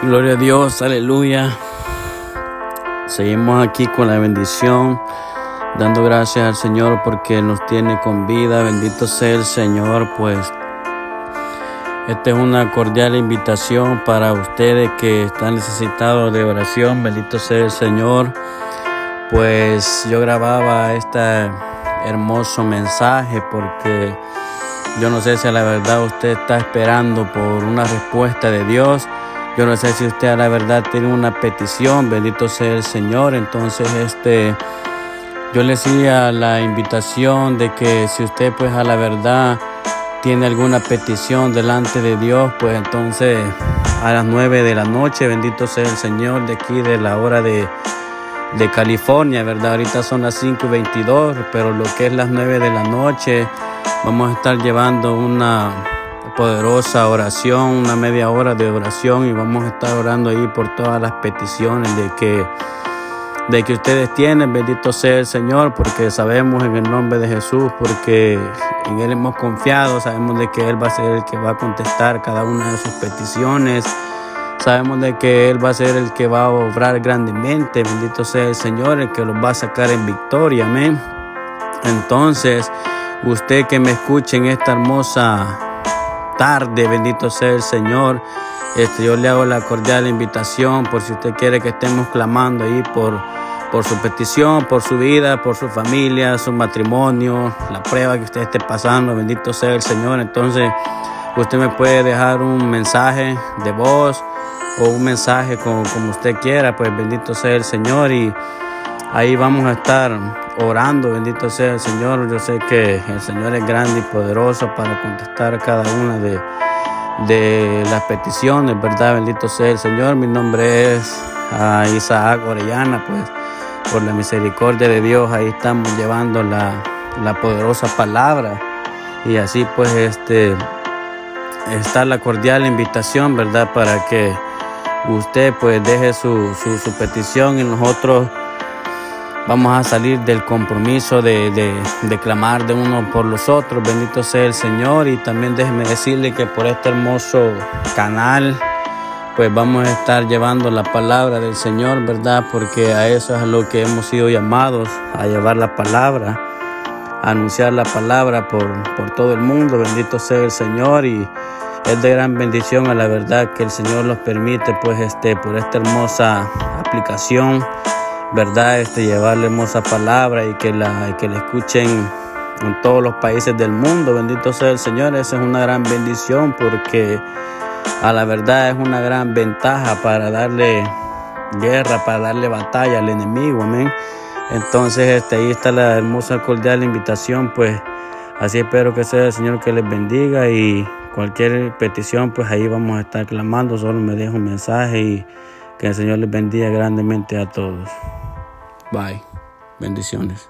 Gloria a Dios, aleluya. Seguimos aquí con la bendición, dando gracias al Señor porque nos tiene con vida. Bendito sea el Señor, pues esta es una cordial invitación para ustedes que están necesitados de oración. Bendito sea el Señor. Pues yo grababa este hermoso mensaje porque yo no sé si a la verdad usted está esperando por una respuesta de Dios. Yo no sé si usted a la verdad tiene una petición. Bendito sea el Señor. Entonces, este, yo le hacía la invitación de que si usted pues a la verdad tiene alguna petición delante de Dios, pues entonces a las nueve de la noche, bendito sea el Señor de aquí de la hora de, de California, ¿verdad? Ahorita son las 5 y 22, pero lo que es las 9 de la noche, vamos a estar llevando una poderosa oración, una media hora de oración y vamos a estar orando ahí por todas las peticiones de que de que ustedes tienen, bendito sea el Señor, porque sabemos en el nombre de Jesús, porque en Él hemos confiado, sabemos de que Él va a ser el que va a contestar cada una de sus peticiones, sabemos de que Él va a ser el que va a obrar grandemente, bendito sea el Señor, el que los va a sacar en victoria, amén. Entonces, usted que me escuche en esta hermosa tarde, bendito sea el Señor, este, yo le hago la cordial invitación por si usted quiere que estemos clamando ahí por por su petición, por su vida, por su familia, su matrimonio, la prueba que usted esté pasando. Bendito sea el Señor. Entonces, usted me puede dejar un mensaje de voz o un mensaje como, como usted quiera. Pues bendito sea el Señor y ahí vamos a estar orando. Bendito sea el Señor. Yo sé que el Señor es grande y poderoso para contestar cada una de, de las peticiones, ¿verdad? Bendito sea el Señor. Mi nombre es ah, Isaac Orellana, pues por la misericordia de Dios, ahí estamos llevando la, poderosa palabra. Y así pues este está la cordial invitación, ¿verdad? Para que usted pues deje su, su, petición y nosotros vamos a salir del compromiso de, de, clamar de uno por los otros. Bendito sea el Señor y también déjeme decirle que por este hermoso canal pues vamos a estar llevando la palabra del Señor, ¿verdad? Porque a eso es a lo que hemos sido llamados, a llevar la palabra, a anunciar la palabra por, por todo el mundo. Bendito sea el Señor y es de gran bendición a la verdad que el Señor nos permite, pues, este, por esta hermosa aplicación, ¿verdad? Este, llevar hermosa palabra y que la, que la escuchen en todos los países del mundo. Bendito sea el Señor, esa es una gran bendición porque a la verdad es una gran ventaja para darle guerra, para darle batalla al enemigo, amén. Entonces, este, ahí está la hermosa cordial invitación, pues así espero que sea el Señor que les bendiga y cualquier petición, pues ahí vamos a estar clamando, solo me dejo un mensaje y que el Señor les bendiga grandemente a todos. Bye. Bendiciones.